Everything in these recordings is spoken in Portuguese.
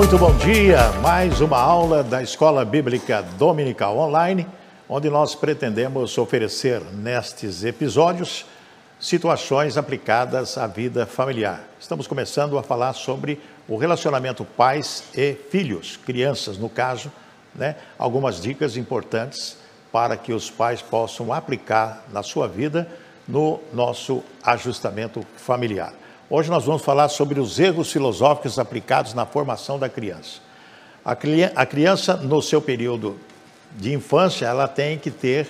muito bom dia. Mais uma aula da Escola Bíblica Dominical Online, onde nós pretendemos oferecer nestes episódios situações aplicadas à vida familiar. Estamos começando a falar sobre o relacionamento pais e filhos, crianças no caso, né? Algumas dicas importantes para que os pais possam aplicar na sua vida no nosso ajustamento familiar. Hoje nós vamos falar sobre os erros filosóficos aplicados na formação da criança. A criança, no seu período de infância, ela tem que ter,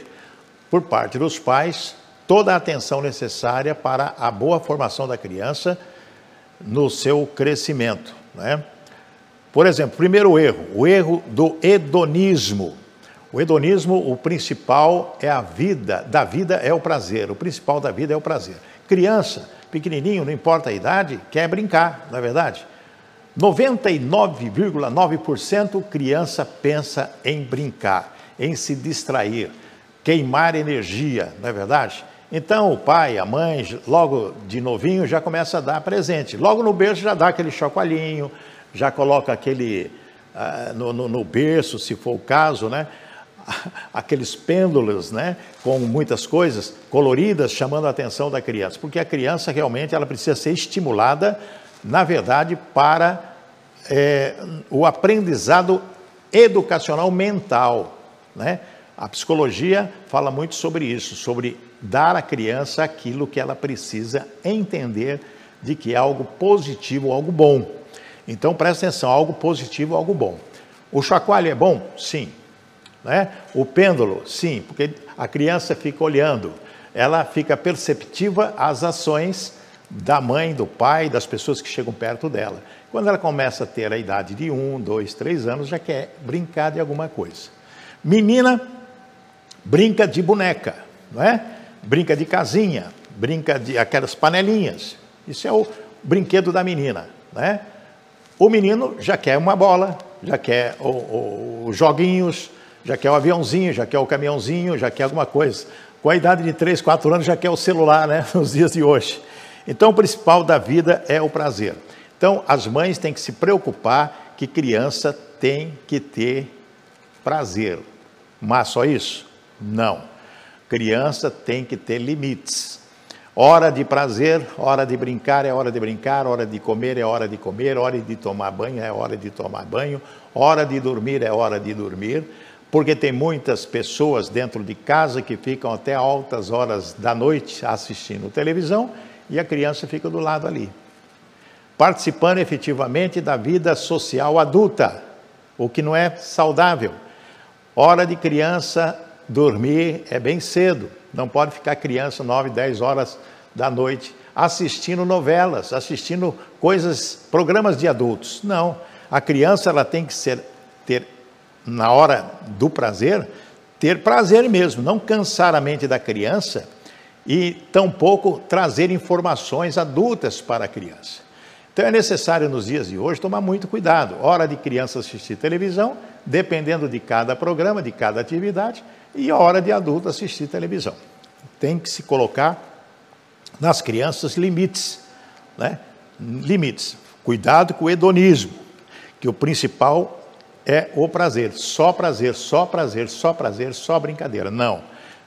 por parte dos pais, toda a atenção necessária para a boa formação da criança no seu crescimento. Né? Por exemplo, primeiro erro, o erro do hedonismo. O hedonismo, o principal é a vida, da vida é o prazer, o principal da vida é o prazer. Criança pequenininho, não importa a idade, quer brincar, não é verdade? 99,9% criança pensa em brincar, em se distrair, queimar energia, não é verdade? Então o pai, a mãe, logo de novinho já começa a dar presente. Logo no berço já dá aquele chocolinho, já coloca aquele uh, no, no, no berço, se for o caso, né? aqueles pêndulos, né, com muitas coisas coloridas chamando a atenção da criança, porque a criança realmente ela precisa ser estimulada, na verdade, para é, o aprendizado educacional mental, né? A psicologia fala muito sobre isso, sobre dar à criança aquilo que ela precisa entender de que é algo positivo, algo bom. Então presta atenção, algo positivo, algo bom. O chacoalho é bom? Sim. Né? O pêndulo, sim, porque a criança fica olhando, ela fica perceptiva às ações da mãe, do pai, das pessoas que chegam perto dela. Quando ela começa a ter a idade de um, dois, três anos, já quer brincar de alguma coisa. Menina brinca de boneca, não é? Brinca de casinha, brinca de aquelas panelinhas. Isso é o brinquedo da menina, né? O menino já quer uma bola, já quer os joguinhos, já quer o aviãozinho, já quer o caminhãozinho, já quer alguma coisa. Com a idade de 3, 4 anos já quer o celular, né? Nos dias de hoje. Então, o principal da vida é o prazer. Então, as mães têm que se preocupar que criança tem que ter prazer. Mas só isso? Não. Criança tem que ter limites. Hora de prazer, hora de brincar é hora de brincar, hora de comer é hora de comer, hora de tomar banho é hora de tomar banho, hora de dormir é hora de dormir porque tem muitas pessoas dentro de casa que ficam até altas horas da noite assistindo televisão e a criança fica do lado ali, participando efetivamente da vida social adulta, o que não é saudável. Hora de criança dormir é bem cedo, não pode ficar criança 9, 10 horas da noite assistindo novelas, assistindo coisas, programas de adultos. Não, a criança ela tem que ser ter na hora do prazer, ter prazer mesmo, não cansar a mente da criança e tampouco trazer informações adultas para a criança. Então é necessário nos dias de hoje tomar muito cuidado. Hora de criança assistir televisão, dependendo de cada programa, de cada atividade, e hora de adulto assistir televisão. Tem que se colocar nas crianças limites, né? Limites. Cuidado com o hedonismo, que o principal é o prazer, só prazer, só prazer, só prazer, só brincadeira. Não.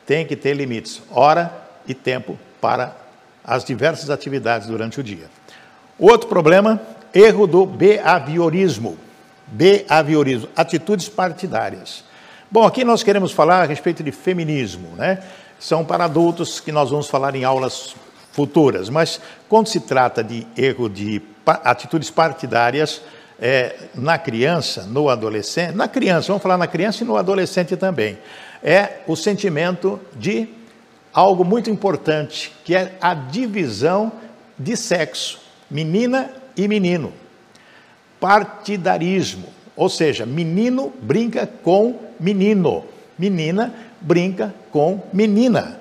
Tem que ter limites, hora e tempo para as diversas atividades durante o dia. Outro problema, erro do behaviorismo. Behaviorismo, atitudes partidárias. Bom, aqui nós queremos falar a respeito de feminismo, né? São para adultos que nós vamos falar em aulas futuras, mas quando se trata de erro de atitudes partidárias, é, na criança, no adolescente, na criança, vamos falar na criança e no adolescente também, é o sentimento de algo muito importante, que é a divisão de sexo, menina e menino. Partidarismo, ou seja, menino brinca com menino, menina brinca com menina.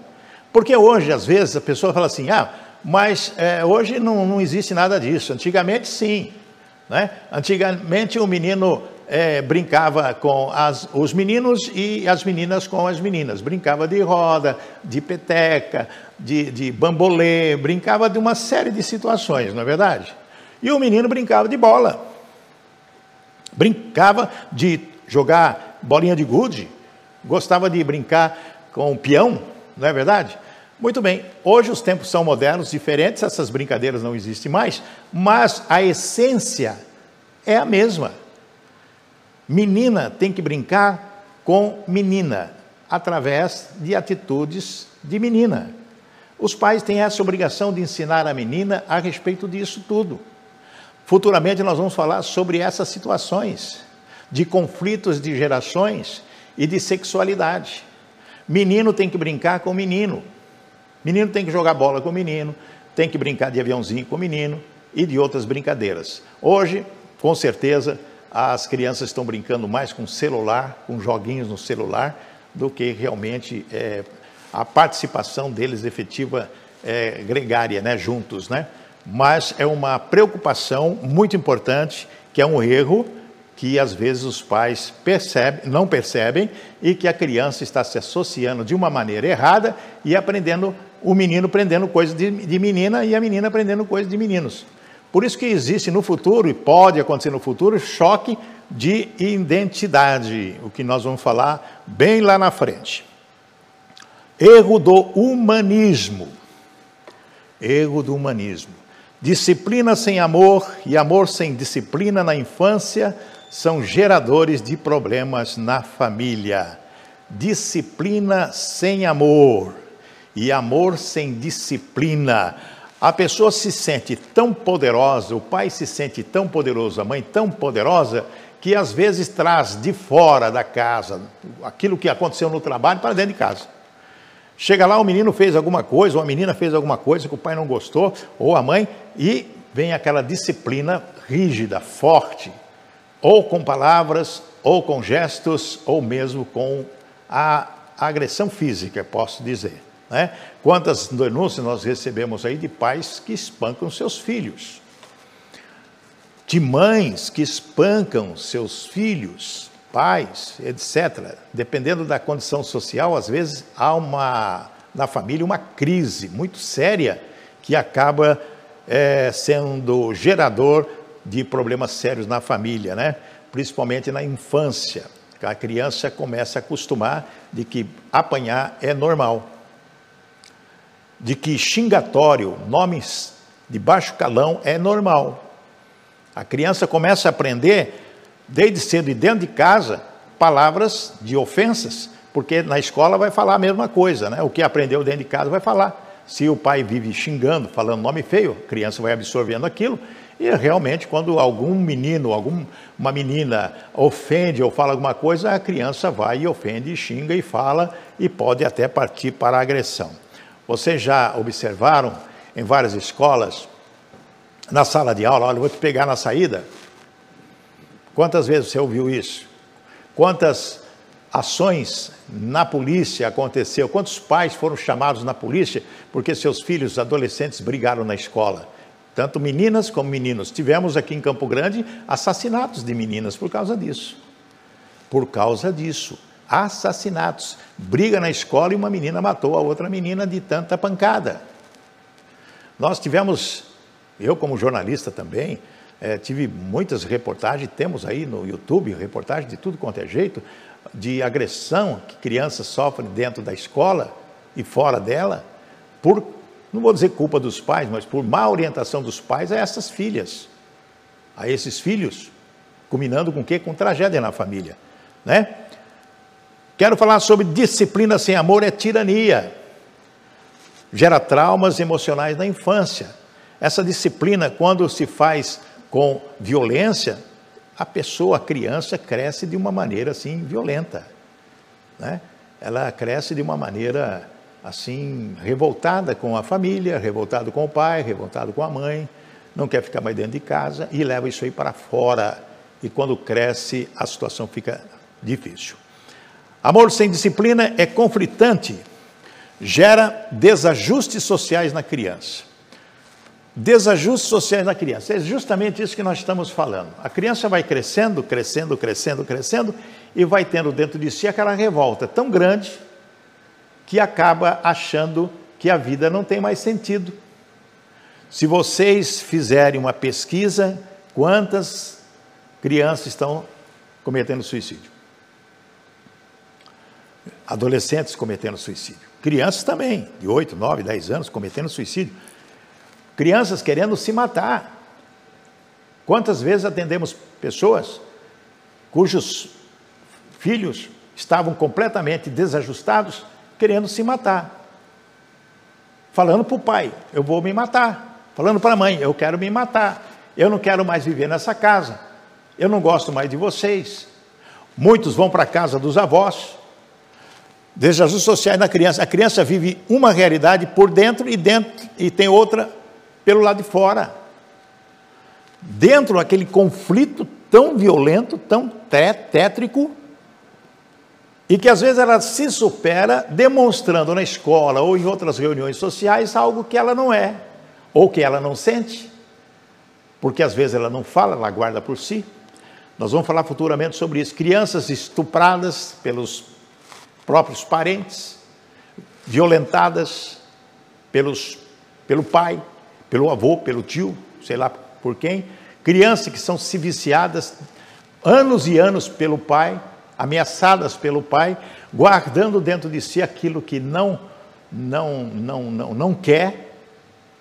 Porque hoje, às vezes, a pessoa fala assim: ah, mas é, hoje não, não existe nada disso. Antigamente, sim. Né? Antigamente o menino é, brincava com as, os meninos e as meninas com as meninas. Brincava de roda, de peteca, de, de bambolê, brincava de uma série de situações, não é verdade? E o menino brincava de bola. Brincava de jogar bolinha de gude, gostava de brincar com peão, não é verdade? Muito bem, hoje os tempos são modernos, diferentes, essas brincadeiras não existem mais, mas a essência é a mesma. Menina tem que brincar com menina, através de atitudes de menina. Os pais têm essa obrigação de ensinar a menina a respeito disso tudo. Futuramente nós vamos falar sobre essas situações de conflitos de gerações e de sexualidade. Menino tem que brincar com menino, Menino tem que jogar bola com menino, tem que brincar de aviãozinho com menino e de outras brincadeiras. Hoje, com certeza, as crianças estão brincando mais com celular, com joguinhos no celular, do que realmente é, a participação deles efetiva é, gregária, né, juntos, né? Mas é uma preocupação muito importante, que é um erro que às vezes os pais percebem, não percebem e que a criança está se associando de uma maneira errada e aprendendo o menino aprendendo coisas de, de menina e a menina aprendendo coisas de meninos. Por isso que existe no futuro, e pode acontecer no futuro, choque de identidade, o que nós vamos falar bem lá na frente. Erro do humanismo. Erro do humanismo. Disciplina sem amor e amor sem disciplina na infância são geradores de problemas na família. Disciplina sem amor e amor sem disciplina. A pessoa se sente tão poderosa, o pai se sente tão poderoso, a mãe tão poderosa, que às vezes traz de fora da casa aquilo que aconteceu no trabalho para dentro de casa. Chega lá, o menino fez alguma coisa, ou a menina fez alguma coisa que o pai não gostou, ou a mãe, e vem aquela disciplina rígida, forte, ou com palavras, ou com gestos, ou mesmo com a agressão física, posso dizer. Né? Quantas denúncias nós recebemos aí de pais que espancam seus filhos, de mães que espancam seus filhos, pais, etc. Dependendo da condição social, às vezes há uma na família uma crise muito séria que acaba é, sendo gerador de problemas sérios na família, né? principalmente na infância. A criança começa a acostumar de que apanhar é normal de que xingatório, nomes de baixo calão, é normal. A criança começa a aprender, desde cedo e dentro de casa, palavras de ofensas, porque na escola vai falar a mesma coisa, né? O que aprendeu dentro de casa vai falar. Se o pai vive xingando, falando nome feio, a criança vai absorvendo aquilo. E realmente, quando algum menino, alguma menina ofende ou fala alguma coisa, a criança vai e ofende, xinga e fala e pode até partir para a agressão. Vocês já observaram em várias escolas, na sala de aula, olha, vou te pegar na saída? Quantas vezes você ouviu isso? Quantas ações na polícia aconteceu? Quantos pais foram chamados na polícia porque seus filhos adolescentes brigaram na escola? Tanto meninas como meninos. Tivemos aqui em Campo Grande assassinatos de meninas por causa disso. Por causa disso assassinatos. Briga na escola e uma menina matou a outra menina de tanta pancada. Nós tivemos, eu como jornalista também, é, tive muitas reportagens, temos aí no YouTube reportagens de tudo quanto é jeito, de agressão que crianças sofrem dentro da escola e fora dela, por, não vou dizer culpa dos pais, mas por má orientação dos pais a essas filhas, a esses filhos, culminando com o quê? Com tragédia na família, né? Quero falar sobre disciplina sem amor é tirania. Gera traumas emocionais na infância. Essa disciplina, quando se faz com violência, a pessoa, a criança, cresce de uma maneira assim violenta. Né? Ela cresce de uma maneira assim revoltada com a família, revoltado com o pai, revoltado com a mãe, não quer ficar mais dentro de casa e leva isso aí para fora. E quando cresce, a situação fica difícil. Amor sem disciplina é conflitante, gera desajustes sociais na criança. Desajustes sociais na criança. É justamente isso que nós estamos falando. A criança vai crescendo, crescendo, crescendo, crescendo e vai tendo dentro de si aquela revolta tão grande que acaba achando que a vida não tem mais sentido. Se vocês fizerem uma pesquisa, quantas crianças estão cometendo suicídio. Adolescentes cometendo suicídio. Crianças também, de 8, 9, 10 anos, cometendo suicídio. Crianças querendo se matar. Quantas vezes atendemos pessoas cujos filhos estavam completamente desajustados, querendo se matar? Falando para o pai, eu vou me matar. Falando para a mãe, eu quero me matar. Eu não quero mais viver nessa casa. Eu não gosto mais de vocês. Muitos vão para a casa dos avós, Desajustes sociais na criança. A criança vive uma realidade por dentro e dentro e tem outra pelo lado de fora. Dentro daquele conflito tão violento, tão tétrico, e que às vezes ela se supera demonstrando na escola ou em outras reuniões sociais algo que ela não é, ou que ela não sente, porque às vezes ela não fala, ela guarda por si. Nós vamos falar futuramente sobre isso. Crianças estupradas pelos próprios parentes, violentadas pelos, pelo pai, pelo avô, pelo tio, sei lá por quem, crianças que são se viciadas anos e anos pelo pai, ameaçadas pelo pai, guardando dentro de si aquilo que não não não não, não quer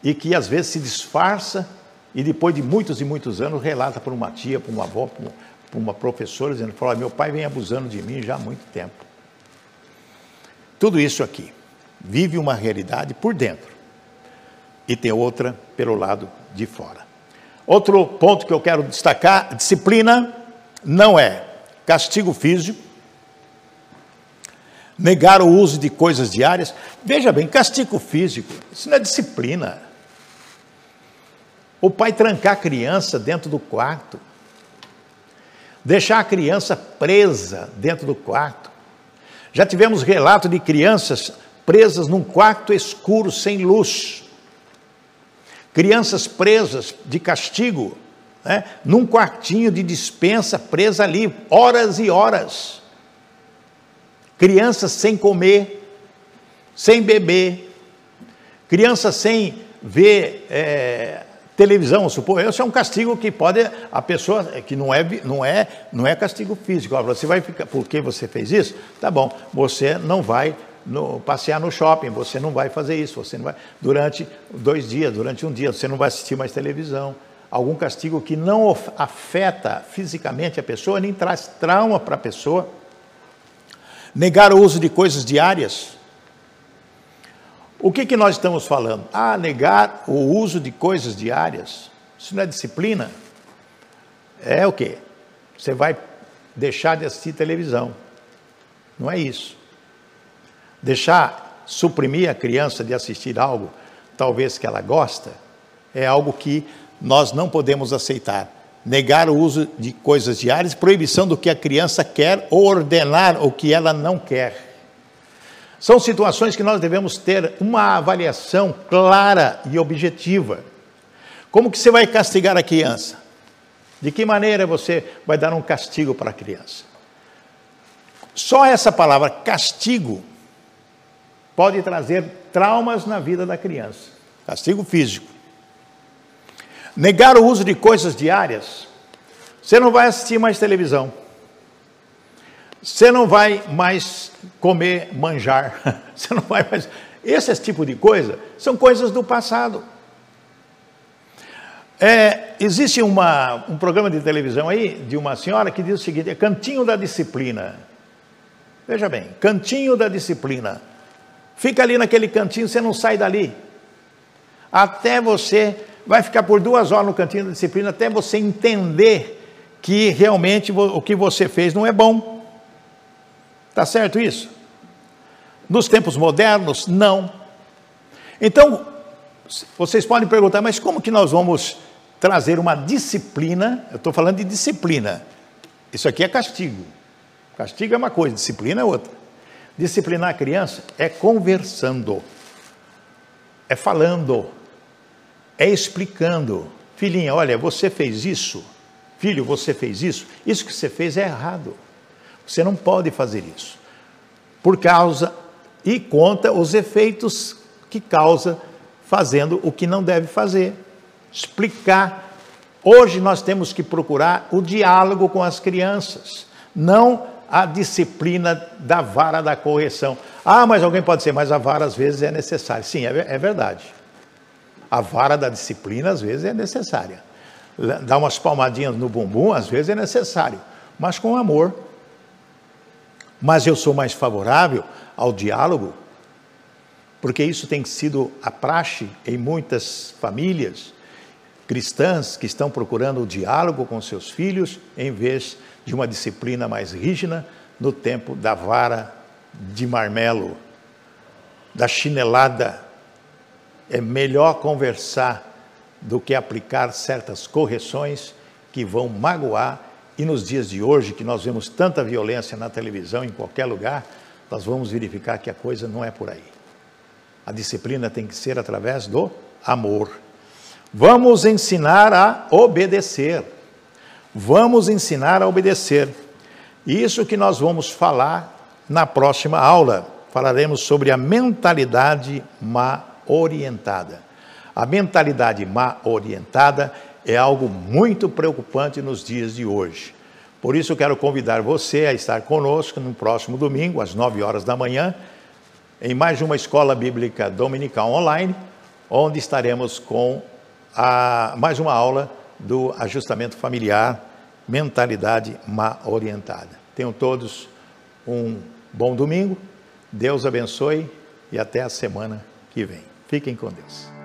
e que às vezes se disfarça e depois de muitos e muitos anos relata para uma tia, para uma avó, para uma professora dizendo, fala, meu pai vem abusando de mim já há muito tempo. Tudo isso aqui vive uma realidade por dentro e tem outra pelo lado de fora. Outro ponto que eu quero destacar: disciplina não é castigo físico, negar o uso de coisas diárias. Veja bem, castigo físico, isso não é disciplina. O pai trancar a criança dentro do quarto, deixar a criança presa dentro do quarto, já tivemos relato de crianças presas num quarto escuro, sem luz. Crianças presas de castigo, né, num quartinho de dispensa, presa ali, horas e horas. Crianças sem comer, sem beber, crianças sem ver é, televisão, supor, isso é um castigo que pode a pessoa que não é não é não é castigo físico. Você vai ficar porque você fez isso? Tá bom, você não vai no, passear no shopping, você não vai fazer isso, você não vai durante dois dias, durante um dia, você não vai assistir mais televisão. Algum castigo que não afeta fisicamente a pessoa, nem traz trauma para a pessoa. Negar o uso de coisas diárias, o que, que nós estamos falando? Ah, negar o uso de coisas diárias. Isso não é disciplina? É o quê? Você vai deixar de assistir televisão. Não é isso. Deixar suprimir a criança de assistir algo, talvez que ela gosta, é algo que nós não podemos aceitar. Negar o uso de coisas diárias, proibição do que a criança quer ordenar o que ela não quer. São situações que nós devemos ter uma avaliação clara e objetiva. Como que você vai castigar a criança? De que maneira você vai dar um castigo para a criança? Só essa palavra castigo pode trazer traumas na vida da criança. Castigo físico. Negar o uso de coisas diárias. Você não vai assistir mais televisão. Você não vai mais comer, manjar. Você não vai mais. Esse tipo de coisa são coisas do passado. É, existe uma, um programa de televisão aí de uma senhora que diz o seguinte: é Cantinho da Disciplina. Veja bem, Cantinho da Disciplina. Fica ali naquele cantinho, você não sai dali. Até você vai ficar por duas horas no cantinho da disciplina, até você entender que realmente o que você fez não é bom. Está certo isso? Nos tempos modernos, não. Então, vocês podem perguntar, mas como que nós vamos trazer uma disciplina? Eu estou falando de disciplina. Isso aqui é castigo. Castigo é uma coisa, disciplina é outra. Disciplinar a criança é conversando, é falando, é explicando. Filhinha, olha, você fez isso. Filho, você fez isso. Isso que você fez é errado. Você não pode fazer isso. Por causa e conta os efeitos que causa fazendo o que não deve fazer. Explicar Hoje nós temos que procurar o diálogo com as crianças, não a disciplina da vara da correção. Ah, mas alguém pode ser, mas a vara às vezes é necessária. Sim, é, é verdade. A vara da disciplina às vezes é necessária. Dar umas palmadinhas no bumbum às vezes é necessário, mas com amor. Mas eu sou mais favorável ao diálogo, porque isso tem sido a praxe em muitas famílias cristãs que estão procurando o diálogo com seus filhos em vez de uma disciplina mais rígida no tempo da vara de marmelo, da chinelada. É melhor conversar do que aplicar certas correções que vão magoar. E nos dias de hoje, que nós vemos tanta violência na televisão, em qualquer lugar, nós vamos verificar que a coisa não é por aí. A disciplina tem que ser através do amor. Vamos ensinar a obedecer. Vamos ensinar a obedecer. Isso que nós vamos falar na próxima aula. Falaremos sobre a mentalidade má orientada. A mentalidade má orientada é algo muito preocupante nos dias de hoje. Por isso, quero convidar você a estar conosco no próximo domingo, às 9 horas da manhã, em mais uma escola bíblica dominical online, onde estaremos com a, mais uma aula do ajustamento familiar, mentalidade má orientada. Tenham todos um bom domingo, Deus abençoe e até a semana que vem. Fiquem com Deus.